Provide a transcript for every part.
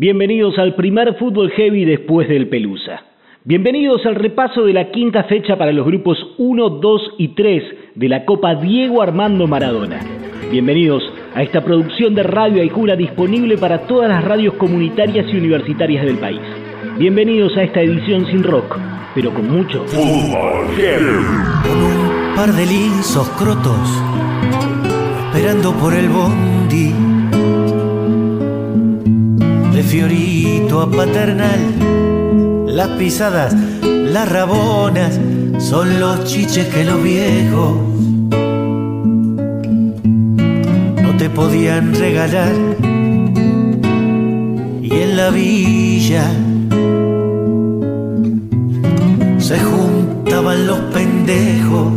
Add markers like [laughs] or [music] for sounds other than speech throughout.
Bienvenidos al primer fútbol heavy después del Pelusa. Bienvenidos al repaso de la quinta fecha para los grupos 1, 2 y 3 de la Copa Diego Armando Maradona. Bienvenidos a esta producción de Radio Aijura disponible para todas las radios comunitarias y universitarias del país. Bienvenidos a esta edición sin rock, pero con mucho fútbol Con un par de lisos crotos, esperando por el bondi. Fiorito a Paternal, las pisadas, las rabonas, son los chiches que los viejos no te podían regalar. Y en la villa se juntaban los pendejos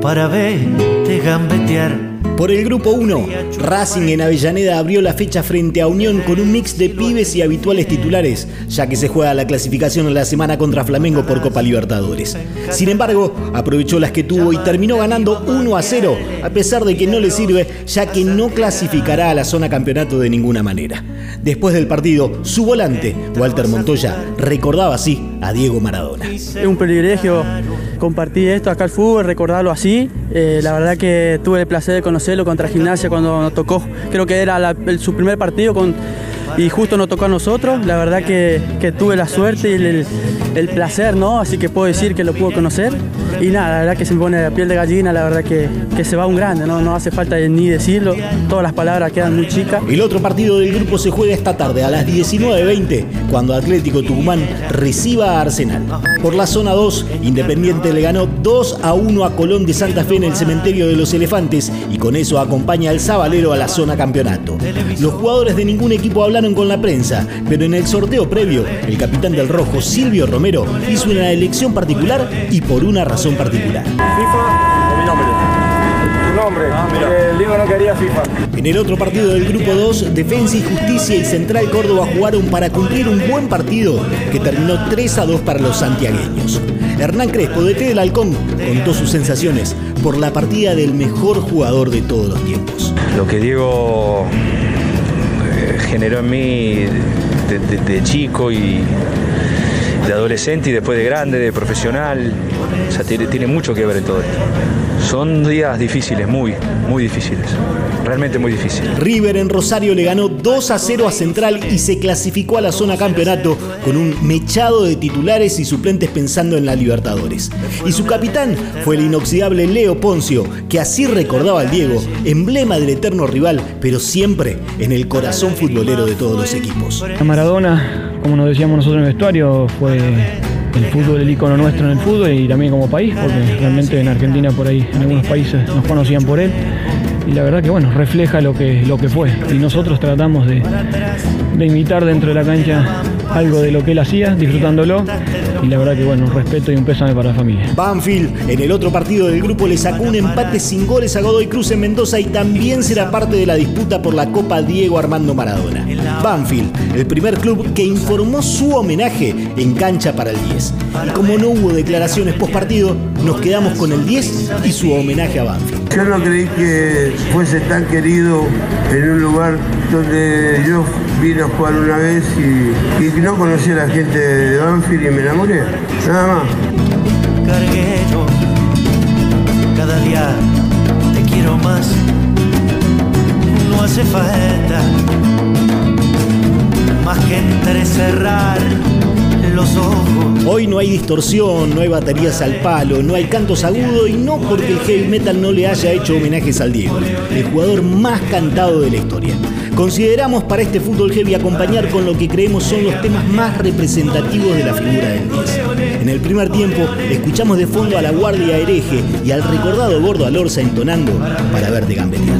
para verte gambetear. Por el grupo 1, Racing en Avellaneda abrió la fecha frente a Unión con un mix de pibes y habituales titulares, ya que se juega la clasificación en la semana contra Flamengo por Copa Libertadores. Sin embargo, aprovechó las que tuvo y terminó ganando 1 a 0, a pesar de que no le sirve, ya que no clasificará a la zona campeonato de ninguna manera. Después del partido, su volante, Walter Montoya, recordaba así a Diego Maradona. Es un privilegio compartir esto acá al fútbol, recordarlo así. Eh, la verdad que tuve el placer de conocerlo contra Gimnasia cuando nos tocó, creo que era su primer partido con, y justo nos tocó a nosotros. La verdad que, tuve la suerte y el, placer, ¿no? Así que puedo decir que lo puedo conocer. Y nada, la verdad que se me pone la piel de gallina, la verdad que, se va un grande, ¿no? No hace falta ni decirlo, todas las palabras quedan muy chicas. El otro partido del grupo se juega esta tarde a las 19.20, cuando Atlético Tucumán reciba a Arsenal. Por la zona 2, Independiente le ganó 2 a 1 a Colón de Santa Fe en el cementerio de los Elefantes y con eso acompaña al Sabalero a la zona campeonato. Los jugadores de ningún equipo con la prensa, pero en el sorteo previo, el capitán del Rojo, Silvio Romero, hizo una elección particular y por una razón particular. FIFA o mi nombre. Tu nombre, ah, el Diego no quería FIFA. En el otro partido del grupo 2, Defensa y Justicia y Central Córdoba jugaron para cumplir un buen partido que terminó 3 a 2 para los santiagueños. Hernán Crespo, de T del Halcón, contó sus sensaciones por la partida del mejor jugador de todos los tiempos. Lo que Diego generó en mí de chico y de adolescente y después de grande, de profesional. O sea, tiene, tiene mucho que ver en todo esto. Son días difíciles, muy, muy difíciles. Realmente muy difíciles. River en Rosario le ganó 2 a 0 a Central y se clasificó a la zona campeonato con un mechado de titulares y suplentes pensando en la Libertadores. Y su capitán fue el inoxidable Leo Poncio, que así recordaba al Diego, emblema del eterno rival, pero siempre en el corazón futbolero de todos los equipos. Maradona, como nos decíamos nosotros en el vestuario, fue el fútbol, el icono nuestro en el fútbol y también como país, porque realmente en Argentina por ahí, en algunos países nos conocían por él. Y la verdad que bueno, refleja lo que, lo que fue. Y nosotros tratamos de, de imitar dentro de la cancha algo de lo que él hacía, disfrutándolo. Y la verdad que bueno, un respeto y un pésame para la familia. Banfield en el otro partido del grupo le sacó un empate sin goles a Godoy Cruz en Mendoza y también será parte de la disputa por la Copa Diego Armando Maradona. Banfield, el primer club que informó su homenaje en cancha para el 10. Y como no hubo declaraciones post partido, nos quedamos con el 10 y su homenaje a Banfield. Yo no creí que fuese tan querido en un lugar donde yo vine a jugar una vez y, y no conocí a la gente de Banfield y me enamoré. Cargué yo, cada día te quiero más. No hace falta más que entrecerrar los ojos. Hoy no hay distorsión, no hay baterías al palo, no hay cantos agudos y no porque el heavy metal no le haya hecho homenajes al Diego, el jugador más cantado de la historia. Consideramos para este fútbol heavy acompañar con lo que creemos son los temas más representativos de la figura del 10. En el primer tiempo escuchamos de fondo a la Guardia Hereje y al recordado Gordo Alorza entonando para verte gambetear.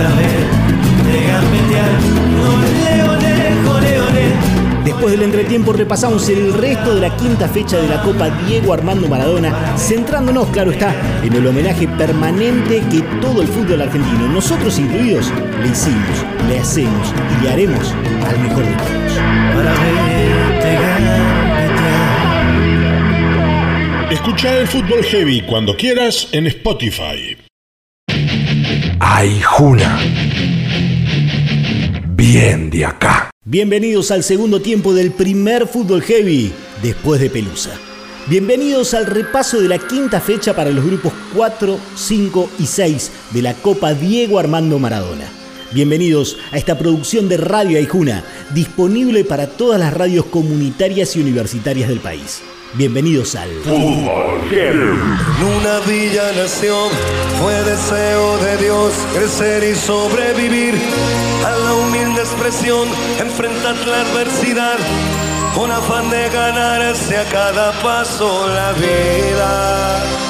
Para gambetear, Después del entretiempo repasamos el resto de la quinta fecha de la Copa Diego Armando Maradona, centrándonos, claro está, en el homenaje permanente que todo el fútbol argentino, nosotros incluidos, le hicimos, le hacemos y le haremos al mejor de todos. Escucha el fútbol heavy cuando quieras en Spotify. Ay, Juna. Bien de acá. Bienvenidos al segundo tiempo del primer fútbol heavy después de Pelusa. Bienvenidos al repaso de la quinta fecha para los grupos 4, 5 y 6 de la Copa Diego Armando Maradona. Bienvenidos a esta producción de Radio Aijuna, disponible para todas las radios comunitarias y universitarias del país. Bienvenidos al Fútbol. En una villa nación fue deseo de Dios crecer y sobrevivir a la humilde expresión, enfrentar la adversidad con afán de ganarse a cada paso la vida.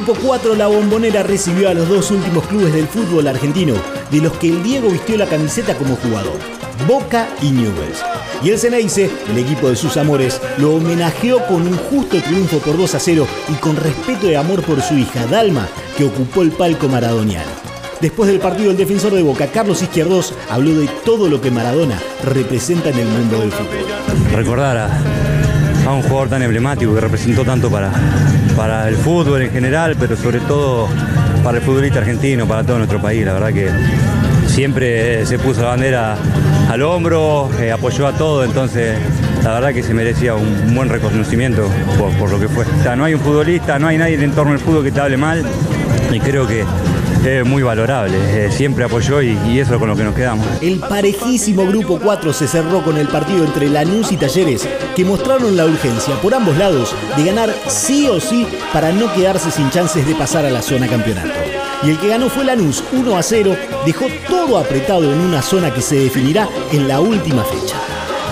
grupo 4, la bombonera recibió a los dos últimos clubes del fútbol argentino, de los que el Diego vistió la camiseta como jugador, Boca y Newells. Y el Ceneice, el equipo de sus amores, lo homenajeó con un justo triunfo por 2 a 0 y con respeto y amor por su hija Dalma, que ocupó el palco maradoniano. Después del partido, el defensor de Boca, Carlos Izquierdos, habló de todo lo que Maradona representa en el mundo del fútbol. Recordar a, a un jugador tan emblemático que representó tanto para, para el fútbol en general, pero sobre todo para el futbolista argentino, para todo nuestro país. La verdad que siempre eh, se puso la bandera al hombro, eh, apoyó a todo, entonces la verdad que se merecía un buen reconocimiento por, por lo que fue. O sea, no hay un futbolista, no hay nadie en torno al fútbol que te hable mal y creo que muy valorable. Eh, siempre apoyó y, y eso es con lo que nos quedamos. El parejísimo grupo 4 se cerró con el partido entre Lanús y Talleres, que mostraron la urgencia por ambos lados de ganar sí o sí para no quedarse sin chances de pasar a la zona campeonato. Y el que ganó fue Lanús 1 a 0, dejó todo apretado en una zona que se definirá en la última fecha.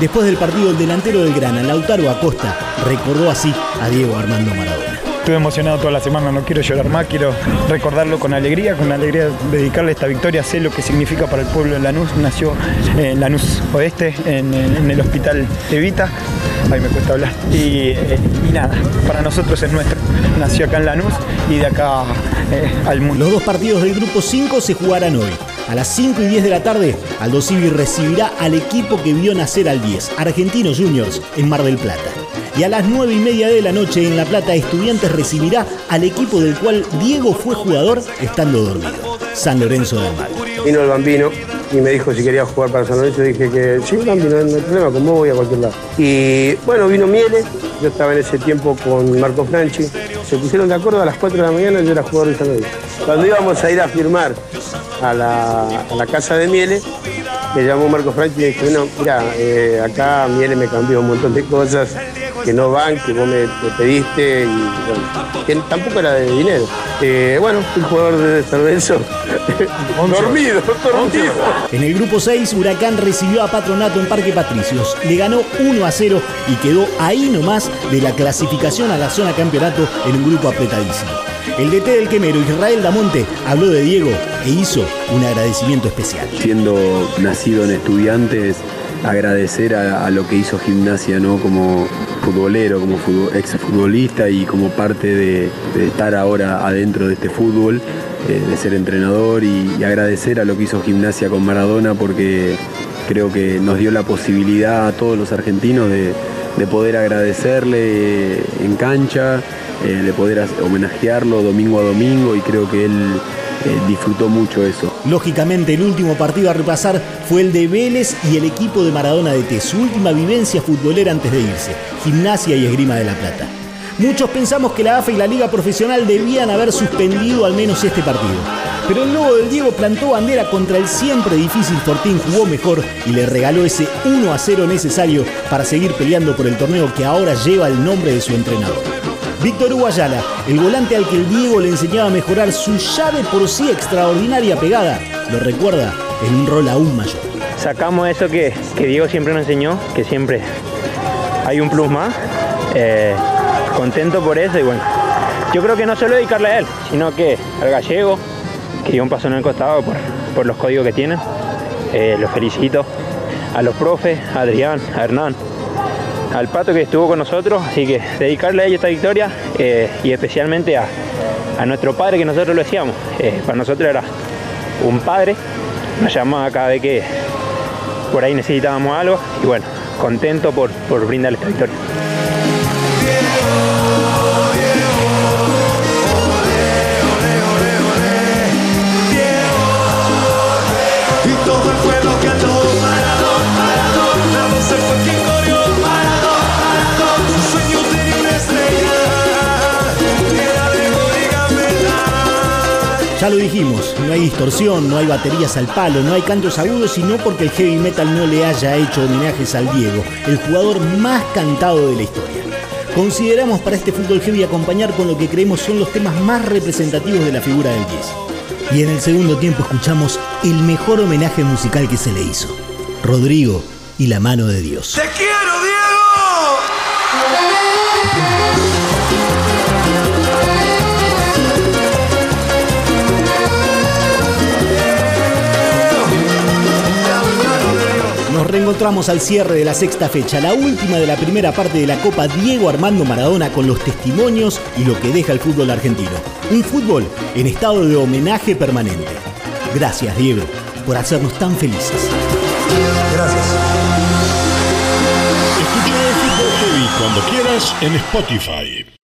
Después del partido, el delantero del Grana, Lautaro Acosta, recordó así a Diego Armando Maradona. Estuve emocionado toda la semana, no quiero llorar más, quiero recordarlo con alegría, con alegría dedicarle esta victoria, sé lo que significa para el pueblo de Lanús, nació en Lanús Oeste, en, el hospital Evita, ahí me cuesta hablar, y, eh, y nada, para nosotros es nuestro, nació acá en Lanús y de acá eh, al mundo. Los dos partidos del grupo 5 se jugarán hoy. A las 5 y 10 de la tarde, Aldo Civi recibirá al equipo que vio nacer al 10, Argentinos Juniors, en Mar del Plata. Y a las 9 y media de la noche en La Plata, Estudiantes recibirá al equipo del cual Diego fue jugador estando dormido, San Lorenzo del Mar. Vino el bambino y me dijo si quería jugar para San Lorenzo. Dije que sí, bambino, no hay problema, con voy a cualquier lado. Y bueno, vino Miele, yo estaba en ese tiempo con Marco Franchi. Se pusieron de acuerdo a las 4 de la mañana, yo era jugador de San Lorenzo. Cuando íbamos a ir a firmar a la, a la casa de Miele, me llamó Marco Franchi y me dijo, no, mira, eh, acá Miele me cambió un montón de cosas que no van, que vos me, me pediste, y bueno, que tampoco era de dinero. Eh, bueno, fui jugador de San Lorenzo, [laughs] dormido, dormido. En el grupo 6, Huracán recibió a Patronato en Parque Patricios. Le ganó 1 a 0 y quedó ahí nomás de la clasificación a la zona campeonato en un grupo apretadísimo. El DT del Quemero, Israel Damonte, habló de Diego e hizo un agradecimiento especial. Siendo nacido en estudiantes, agradecer a, lo que hizo gimnasia, ¿no? Como futbolero, como futbol, exfutbolista y como parte de, estar ahora adentro de este fútbol, eh, de ser entrenador y, agradecer a lo que hizo gimnasia con Maradona porque creo que nos dio la posibilidad a todos los argentinos de, de poder agradecerle en cancha, eh, de poder homenajearlo domingo a domingo y creo que él eh, disfrutó mucho eso. Lógicamente, el último partido a repasar fue el de Vélez y el equipo de Maradona de T, su última vivencia futbolera antes de irse, Gimnasia y Esgrima de la Plata. Muchos pensamos que la AFA y la Liga Profesional debían haber suspendido al menos este partido. Pero el lobo del Diego plantó bandera contra el siempre difícil Fortín, jugó mejor y le regaló ese 1 a 0 necesario para seguir peleando por el torneo que ahora lleva el nombre de su entrenador. Víctor Hugo Ayala, el volante al que el Diego le enseñaba a mejorar su llave por sí extraordinaria pegada, lo recuerda en un rol aún mayor. Sacamos eso que, que Diego siempre nos enseñó, que siempre hay un plus más. Eh, contento por eso y bueno, yo creo que no solo dedicarle a él, sino que al gallego, que dio un paso en el costado por, por los códigos que tienen. Eh, los felicito. A los profes, a Adrián, a Hernán, al Pato que estuvo con nosotros, así que dedicarle a ellos esta victoria eh, y especialmente a, a, nuestro padre que nosotros lo decíamos. Eh, para nosotros era un padre, nos llamaba cada vez que por ahí necesitábamos algo y bueno, contento por, por brindarle esta victoria. Ya lo dijimos, no hay distorsión, no hay baterías al palo, no hay cantos agudos, sino porque el heavy metal no le haya hecho homenajes al Diego, el jugador más cantado de la historia. Consideramos para este fútbol heavy acompañar con lo que creemos son los temas más representativos de la figura del 10. Y en el segundo tiempo escuchamos el mejor homenaje musical que se le hizo. Rodrigo y la mano de Dios. ¡Te quiero, Diego! Nos reencontramos al cierre de la sexta fecha, la última de la primera parte de la Copa Diego Armando Maradona con los testimonios y lo que deja el fútbol argentino. Un fútbol en estado de homenaje permanente. Gracias, Diego, por hacernos tan felices. Gracias. Escucha el fútbol heavy cuando quieras en Spotify.